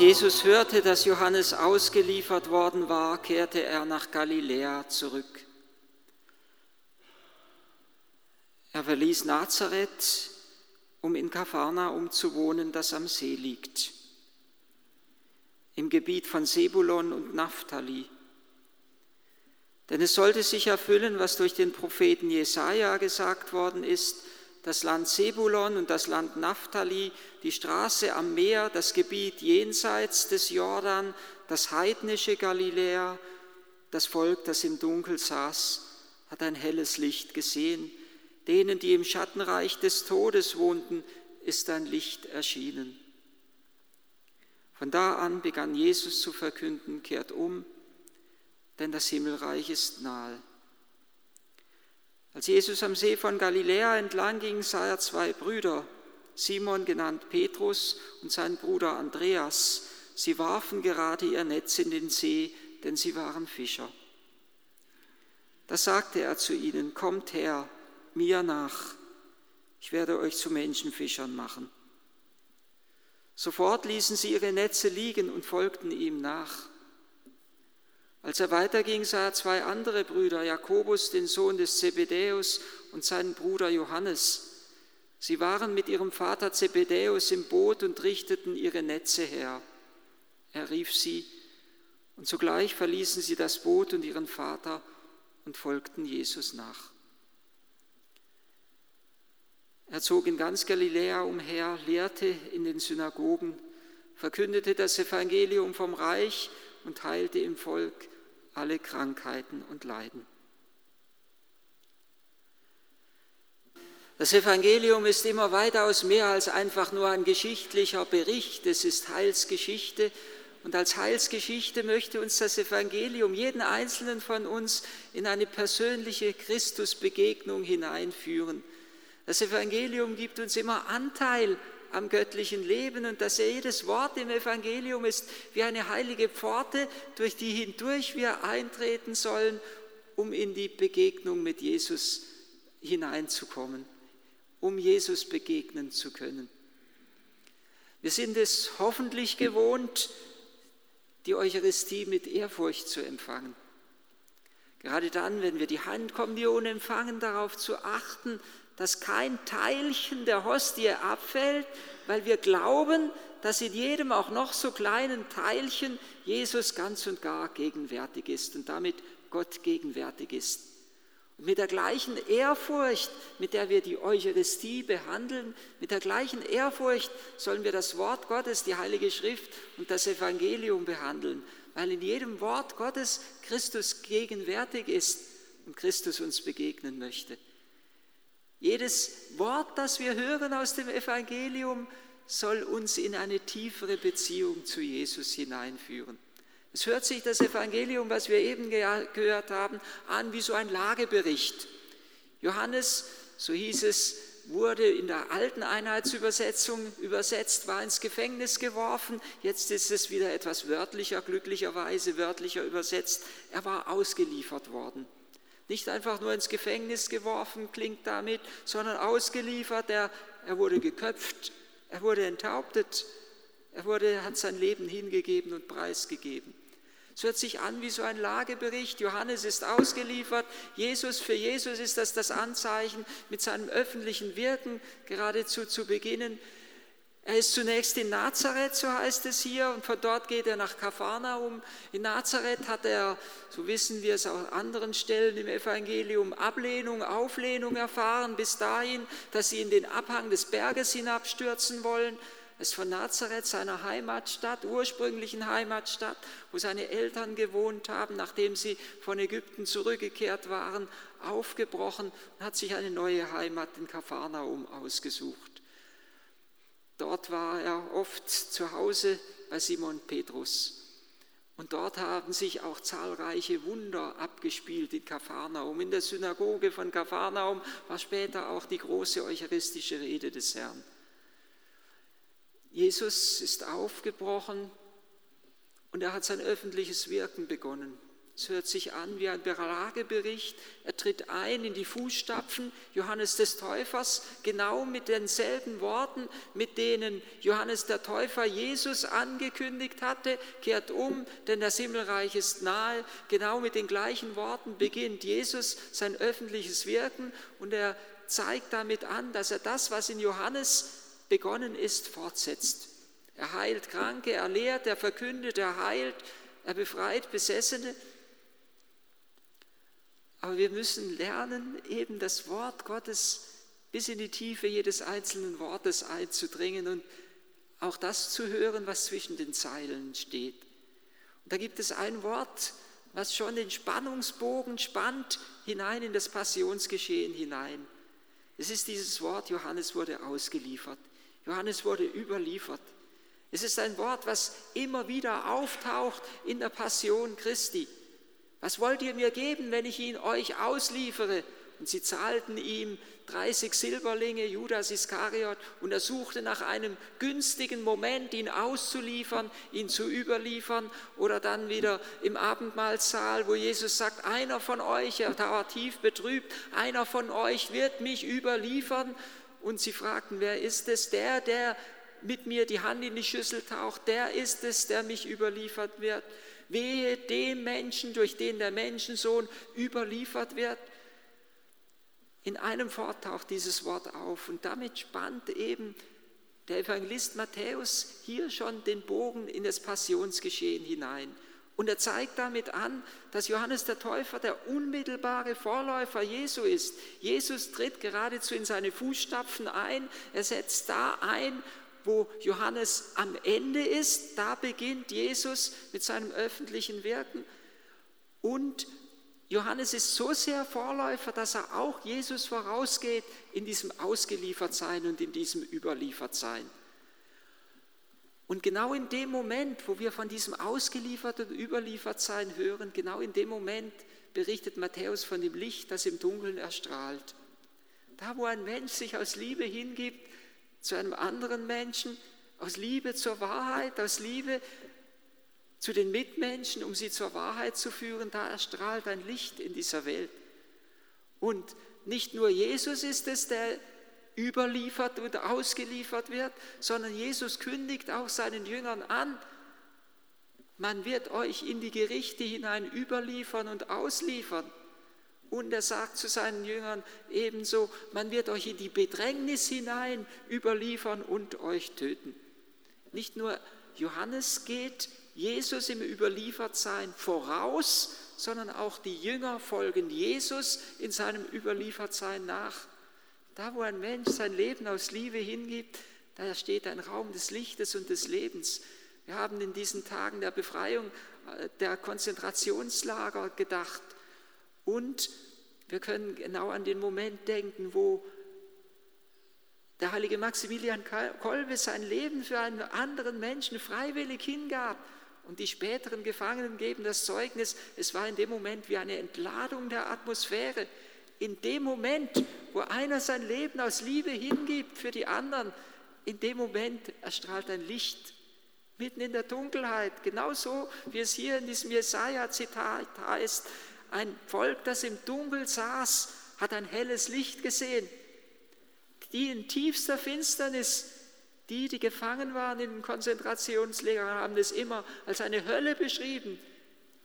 Jesus hörte, dass Johannes ausgeliefert worden war, kehrte er nach Galiläa zurück. Er verließ Nazareth, um in Kapharnaum zu wohnen, das am See liegt, im Gebiet von Sebulon und Naphtali. Denn es sollte sich erfüllen, was durch den Propheten Jesaja gesagt worden ist, das Land Sebulon und das Land Naphtali, die Straße am Meer, das Gebiet jenseits des Jordan, das heidnische Galiläa, das Volk, das im Dunkel saß, hat ein helles Licht gesehen. Denen, die im Schattenreich des Todes wohnten, ist ein Licht erschienen. Von da an begann Jesus zu verkünden, kehrt um, denn das Himmelreich ist nahe. Als Jesus am See von Galiläa entlang ging, sah er zwei Brüder, Simon genannt Petrus und sein Bruder Andreas. Sie warfen gerade ihr Netz in den See, denn sie waren Fischer. Da sagte er zu ihnen, kommt her, mir nach, ich werde euch zu Menschenfischern machen. Sofort ließen sie ihre Netze liegen und folgten ihm nach. Als er weiterging, sah er zwei andere Brüder, Jakobus, den Sohn des Zebedäus, und seinen Bruder Johannes. Sie waren mit ihrem Vater Zebedäus im Boot und richteten ihre Netze her. Er rief sie, und sogleich verließen sie das Boot und ihren Vater und folgten Jesus nach. Er zog in ganz Galiläa umher, lehrte in den Synagogen, verkündete das Evangelium vom Reich und heilte im Volk alle Krankheiten und Leiden. Das Evangelium ist immer weitaus mehr als einfach nur ein geschichtlicher Bericht, es ist Heilsgeschichte und als Heilsgeschichte möchte uns das Evangelium, jeden einzelnen von uns, in eine persönliche Christusbegegnung hineinführen. Das Evangelium gibt uns immer Anteil am göttlichen Leben und dass jedes Wort im Evangelium ist wie eine heilige Pforte, durch die hindurch wir eintreten sollen, um in die Begegnung mit Jesus hineinzukommen, um Jesus begegnen zu können. Wir sind es hoffentlich gewohnt, die Eucharistie mit Ehrfurcht zu empfangen. Gerade dann, wenn wir die Handkommunion empfangen, darauf zu achten, dass kein Teilchen der Hostie abfällt, weil wir glauben, dass in jedem auch noch so kleinen Teilchen Jesus ganz und gar gegenwärtig ist und damit Gott gegenwärtig ist. Und mit der gleichen Ehrfurcht, mit der wir die Eucharistie behandeln, mit der gleichen Ehrfurcht sollen wir das Wort Gottes, die Heilige Schrift und das Evangelium behandeln, weil in jedem Wort Gottes Christus gegenwärtig ist und Christus uns begegnen möchte. Jedes Wort, das wir hören aus dem Evangelium, soll uns in eine tiefere Beziehung zu Jesus hineinführen. Es hört sich das Evangelium, was wir eben gehört haben, an wie so ein Lagebericht. Johannes, so hieß es, wurde in der alten Einheitsübersetzung übersetzt, war ins Gefängnis geworfen. Jetzt ist es wieder etwas wörtlicher, glücklicherweise wörtlicher übersetzt. Er war ausgeliefert worden. Nicht einfach nur ins Gefängnis geworfen, klingt damit, sondern ausgeliefert. Er, er wurde geköpft, er wurde enthauptet, er wurde, hat sein Leben hingegeben und preisgegeben. Es hört sich an wie so ein Lagebericht. Johannes ist ausgeliefert. Jesus, für Jesus ist das das Anzeichen, mit seinem öffentlichen Wirken geradezu zu beginnen. Er ist zunächst in Nazareth, so heißt es hier, und von dort geht er nach Kapharnaum. In Nazareth hat er, so wissen wir es auch an anderen Stellen im Evangelium, Ablehnung, Auflehnung erfahren, bis dahin, dass sie in den Abhang des Berges hinabstürzen wollen. Er ist von Nazareth, seiner Heimatstadt, ursprünglichen Heimatstadt, wo seine Eltern gewohnt haben, nachdem sie von Ägypten zurückgekehrt waren, aufgebrochen und hat sich eine neue Heimat in Kapharnaum ausgesucht. Dort war er oft zu Hause bei Simon Petrus. Und dort haben sich auch zahlreiche Wunder abgespielt in Kapharnaum. In der Synagoge von Kapharnaum war später auch die große eucharistische Rede des Herrn. Jesus ist aufgebrochen und er hat sein öffentliches Wirken begonnen. Es hört sich an wie ein Beragebericht. Er tritt ein in die Fußstapfen Johannes des Täufers, genau mit denselben Worten, mit denen Johannes der Täufer Jesus angekündigt hatte, kehrt um, denn das Himmelreich ist nahe. Genau mit den gleichen Worten beginnt Jesus sein öffentliches Wirken und er zeigt damit an, dass er das, was in Johannes begonnen ist, fortsetzt. Er heilt Kranke, er lehrt, er verkündet, er heilt, er befreit Besessene. Aber wir müssen lernen, eben das Wort Gottes bis in die Tiefe jedes einzelnen Wortes einzudringen und auch das zu hören, was zwischen den Zeilen steht. Und da gibt es ein Wort, was schon den Spannungsbogen spannt hinein in das Passionsgeschehen hinein. Es ist dieses Wort, Johannes wurde ausgeliefert. Johannes wurde überliefert. Es ist ein Wort, was immer wieder auftaucht in der Passion Christi. Was wollt ihr mir geben, wenn ich ihn euch ausliefere? Und sie zahlten ihm 30 Silberlinge, Judas Iskariot, und er suchte nach einem günstigen Moment, ihn auszuliefern, ihn zu überliefern. Oder dann wieder im Abendmahlsaal, wo Jesus sagt, einer von euch, er war tief betrübt, einer von euch wird mich überliefern. Und sie fragten, wer ist es? Der, der mit mir die Hand in die Schüssel taucht, der ist es, der mich überliefert wird. Wehe dem Menschen, durch den der Menschensohn überliefert wird. In einem Wort taucht dieses Wort auf und damit spannt eben der Evangelist Matthäus hier schon den Bogen in das Passionsgeschehen hinein. Und er zeigt damit an, dass Johannes der Täufer der unmittelbare Vorläufer Jesu ist. Jesus tritt geradezu in seine Fußstapfen ein. Er setzt da ein, wo Johannes am Ende ist, da beginnt Jesus mit seinem öffentlichen Wirken. Und Johannes ist so sehr Vorläufer, dass er auch Jesus vorausgeht in diesem Ausgeliefertsein und in diesem Überliefertsein. Und genau in dem Moment, wo wir von diesem Ausgelieferten und Überliefertsein hören, genau in dem Moment berichtet Matthäus von dem Licht, das im Dunkeln erstrahlt. Da, wo ein Mensch sich aus Liebe hingibt, zu einem anderen Menschen, aus Liebe zur Wahrheit, aus Liebe zu den Mitmenschen, um sie zur Wahrheit zu führen, da erstrahlt ein Licht in dieser Welt. Und nicht nur Jesus ist es, der überliefert und ausgeliefert wird, sondern Jesus kündigt auch seinen Jüngern an, man wird euch in die Gerichte hinein überliefern und ausliefern. Und er sagt zu seinen Jüngern ebenso, man wird euch in die Bedrängnis hinein überliefern und euch töten. Nicht nur Johannes geht Jesus im Überliefertsein voraus, sondern auch die Jünger folgen Jesus in seinem Überliefertsein nach. Da, wo ein Mensch sein Leben aus Liebe hingibt, da steht ein Raum des Lichtes und des Lebens. Wir haben in diesen Tagen der Befreiung äh, der Konzentrationslager gedacht und wir können genau an den Moment denken, wo der heilige Maximilian Kolbe sein Leben für einen anderen Menschen freiwillig hingab. Und die späteren Gefangenen geben das Zeugnis, es war in dem Moment wie eine Entladung der Atmosphäre. In dem Moment, wo einer sein Leben aus Liebe hingibt für die anderen, in dem Moment erstrahlt ein Licht mitten in der Dunkelheit. Genauso wie es hier in diesem Jesaja-Zitat heißt, ein Volk, das im Dunkel saß, hat ein helles Licht gesehen. Die in tiefster Finsternis, die, die gefangen waren in Konzentrationslagern, haben es immer als eine Hölle beschrieben.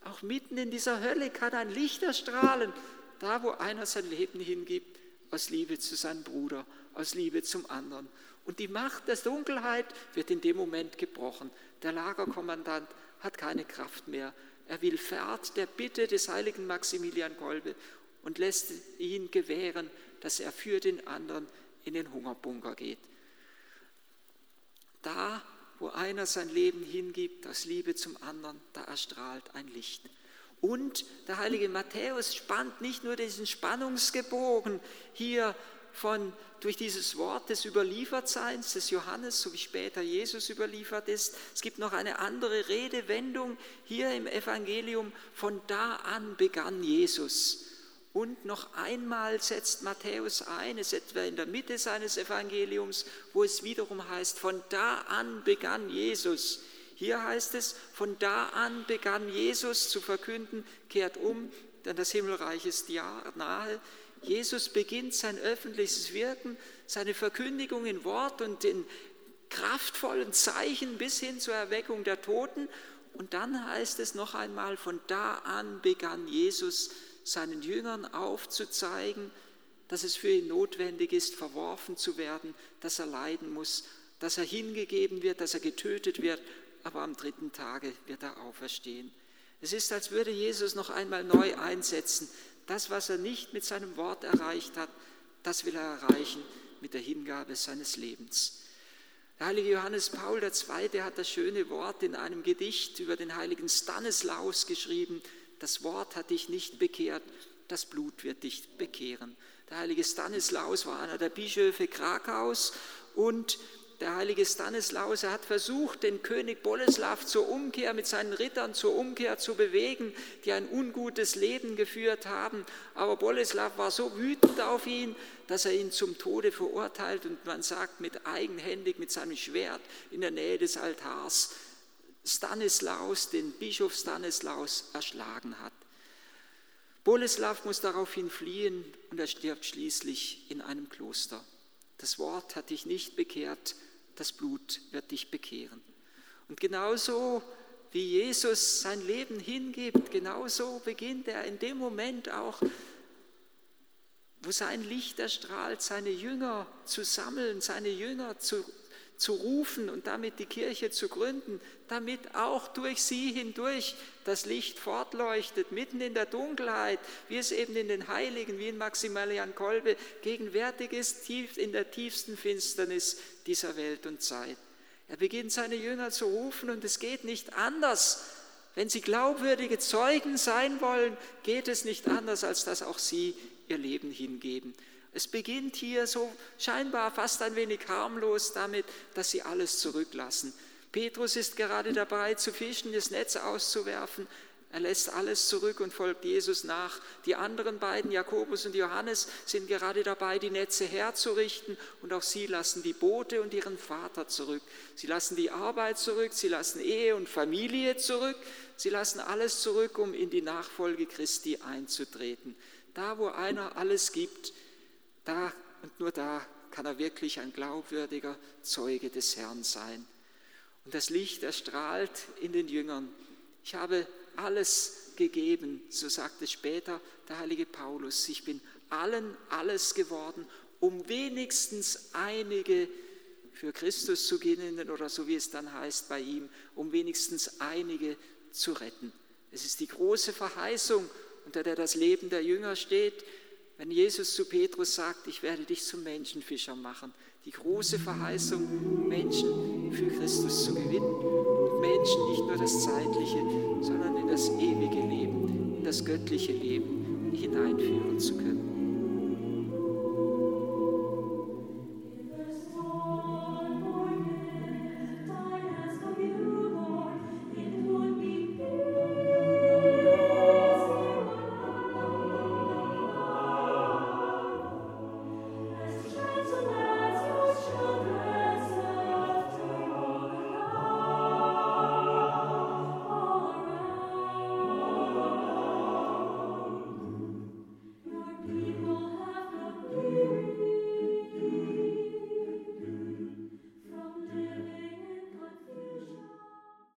Auch mitten in dieser Hölle kann ein Licht erstrahlen, da wo einer sein Leben hingibt, aus Liebe zu seinem Bruder, aus Liebe zum anderen. Und die Macht der Dunkelheit wird in dem Moment gebrochen. Der Lagerkommandant hat keine Kraft mehr. Er will Fahrt der Bitte des heiligen Maximilian Kolbe und lässt ihn gewähren, dass er für den anderen in den Hungerbunker geht. Da, wo einer sein Leben hingibt aus Liebe zum anderen, da erstrahlt ein Licht. Und der heilige Matthäus spannt nicht nur diesen Spannungsgebogen hier von durch dieses Wort des Überliefertseins des Johannes, so wie später Jesus überliefert ist. Es gibt noch eine andere Redewendung hier im Evangelium. Von da an begann Jesus. Und noch einmal setzt Matthäus ein, es ist etwa in der Mitte seines Evangeliums, wo es wiederum heißt, von da an begann Jesus. Hier heißt es, von da an begann Jesus zu verkünden, kehrt um, denn das Himmelreich ist nahe. Jesus beginnt sein öffentliches Wirken, seine Verkündigung in Wort und in kraftvollen Zeichen bis hin zur Erweckung der Toten. Und dann heißt es noch einmal, von da an begann Jesus seinen Jüngern aufzuzeigen, dass es für ihn notwendig ist, verworfen zu werden, dass er leiden muss, dass er hingegeben wird, dass er getötet wird, aber am dritten Tage wird er auferstehen. Es ist, als würde Jesus noch einmal neu einsetzen. Das, was er nicht mit seinem Wort erreicht hat, das will er erreichen mit der Hingabe seines Lebens. Der heilige Johannes Paul II. hat das schöne Wort in einem Gedicht über den heiligen Stanislaus geschrieben. Das Wort hat dich nicht bekehrt, das Blut wird dich bekehren. Der heilige Stanislaus war einer der Bischöfe Krakaus und der heilige Stanislaus, er hat versucht, den König Boleslav zur Umkehr mit seinen Rittern zur Umkehr zu bewegen, die ein ungutes Leben geführt haben. Aber Boleslav war so wütend auf ihn, dass er ihn zum Tode verurteilt und man sagt mit eigenhändig mit seinem Schwert in der Nähe des Altars Stanislaus, den Bischof Stanislaus, erschlagen hat. Boleslav muss daraufhin fliehen und er stirbt schließlich in einem Kloster. Das Wort hat dich nicht bekehrt, das Blut wird dich bekehren. Und genauso wie Jesus sein Leben hingibt, genauso beginnt er in dem Moment auch, wo sein Licht erstrahlt, seine Jünger zu sammeln, seine Jünger zu, zu rufen und damit die Kirche zu gründen, damit auch durch sie hindurch das Licht fortleuchtet, mitten in der Dunkelheit, wie es eben in den Heiligen, wie in Maximilian Kolbe, gegenwärtig ist, tief in der tiefsten Finsternis dieser Welt und Zeit. Er beginnt seine Jünger zu rufen und es geht nicht anders. Wenn sie glaubwürdige Zeugen sein wollen, geht es nicht anders, als dass auch sie ihr Leben hingeben. Es beginnt hier so scheinbar fast ein wenig harmlos damit, dass sie alles zurücklassen. Petrus ist gerade dabei zu fischen, das Netz auszuwerfen. Er lässt alles zurück und folgt Jesus nach. Die anderen beiden, Jakobus und Johannes, sind gerade dabei, die Netze herzurichten und auch sie lassen die Boote und ihren Vater zurück. Sie lassen die Arbeit zurück, sie lassen Ehe und Familie zurück, sie lassen alles zurück, um in die Nachfolge Christi einzutreten. Da, wo einer alles gibt, da und nur da kann er wirklich ein glaubwürdiger Zeuge des Herrn sein. Und das Licht erstrahlt in den Jüngern. Ich habe alles gegeben, so sagt es später der heilige Paulus. Ich bin allen alles geworden, um wenigstens einige für Christus zu gewinnen oder so wie es dann heißt bei ihm, um wenigstens einige zu retten. Es ist die große Verheißung, unter der das Leben der Jünger steht, wenn Jesus zu Petrus sagt, ich werde dich zum Menschenfischer machen, die große Verheißung, Menschen für Christus zu gewinnen und Menschen nicht nur das Zeitliche, sondern in das ewige Leben, in das göttliche Leben hineinführen zu können.